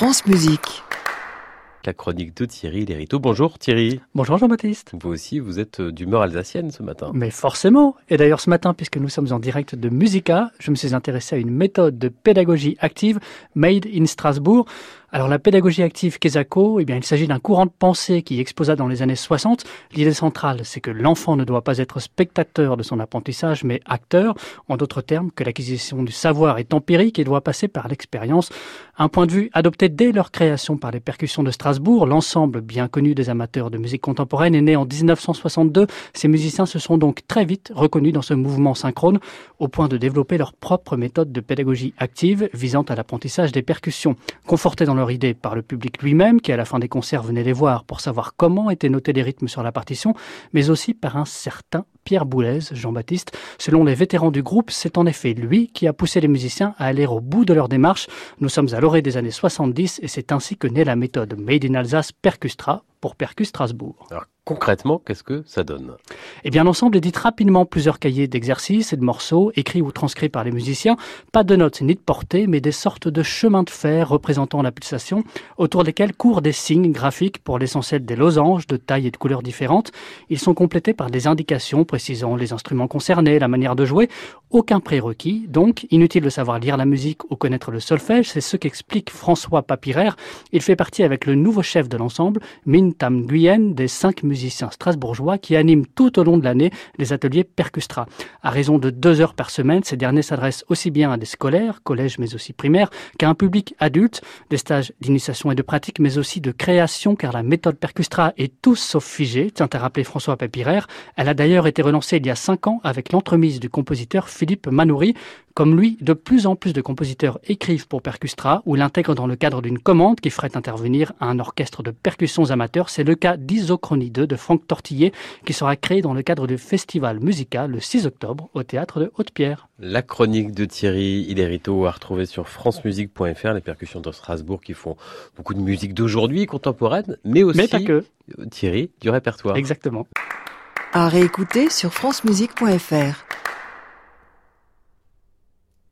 France Musique. La chronique de Thierry Lériteau. Bonjour Thierry. Bonjour Jean-Baptiste. Vous aussi, vous êtes euh, d'humeur alsacienne ce matin. Mais forcément. Et d'ailleurs ce matin, puisque nous sommes en direct de Musica, je me suis intéressé à une méthode de pédagogie active made in Strasbourg. Alors la pédagogie active Kesako, eh bien, il s'agit d'un courant de pensée qui explosa dans les années 60. L'idée centrale, c'est que l'enfant ne doit pas être spectateur de son apprentissage, mais acteur. En d'autres termes, que l'acquisition du savoir est empirique et doit passer par l'expérience. Un point de vue adopté dès leur création par les percussions de Strasbourg, l'ensemble bien connu des amateurs de musique contemporaine est né en 1962. Ces musiciens se sont donc très vite reconnus dans ce mouvement synchrone, au point de développer leur propre méthode de pédagogie active visant à l'apprentissage des percussions. Confortés dans leur idée par le public lui-même, qui à la fin des concerts venait les voir pour savoir comment étaient notés les rythmes sur la partition, mais aussi par un certain Pierre Boulez, Jean-Baptiste. Selon les vétérans du groupe, c'est en effet lui qui a poussé les musiciens à aller au bout de leur démarche. Nous sommes à l'orée des années 70 et c'est ainsi que naît la méthode Made in Alsace Percustra pour Percus Strasbourg. Concrètement, qu'est-ce que ça donne Eh bien, l'ensemble édite rapidement plusieurs cahiers d'exercices et de morceaux, écrits ou transcrits par les musiciens. Pas de notes ni de portées, mais des sortes de chemins de fer représentant la pulsation, autour desquels courent des signes graphiques pour l'essentiel des losanges de taille et de couleurs différentes. Ils sont complétés par des indications précisant les instruments concernés, la manière de jouer. Aucun prérequis, donc inutile de savoir lire la musique ou connaître le solfège, c'est ce qu'explique François Papiraire. Il fait partie avec le nouveau chef de l'ensemble, Min Tam des cinq musiciens strasbourgeois qui animent tout au long de l'année les ateliers Percustra. À raison de deux heures par semaine, ces derniers s'adressent aussi bien à des scolaires, collèges mais aussi primaires, qu'à un public adulte, des stages d'initiation et de pratique, mais aussi de création, car la méthode Percustra est tout sauf figée, tient à rappeler François Papiraire. Elle a d'ailleurs été relancée il y a cinq ans avec l'entremise du compositeur Philippe Manoury, comme lui, de plus en plus de compositeurs écrivent pour Percustra ou l'intègrent dans le cadre d'une commande qui ferait intervenir un orchestre de percussions amateurs. C'est le cas d'Isochronie 2 de Franck Tortillet qui sera créé dans le cadre du festival musical le 6 octobre au théâtre de Haute-Pierre. La chronique de Thierry Hilérito à retrouver sur francemusique.fr, les percussions de Strasbourg qui font beaucoup de musique d'aujourd'hui, contemporaine, mais aussi, mais pas que. Thierry, du répertoire. Exactement. À réécouter sur francemusique.fr.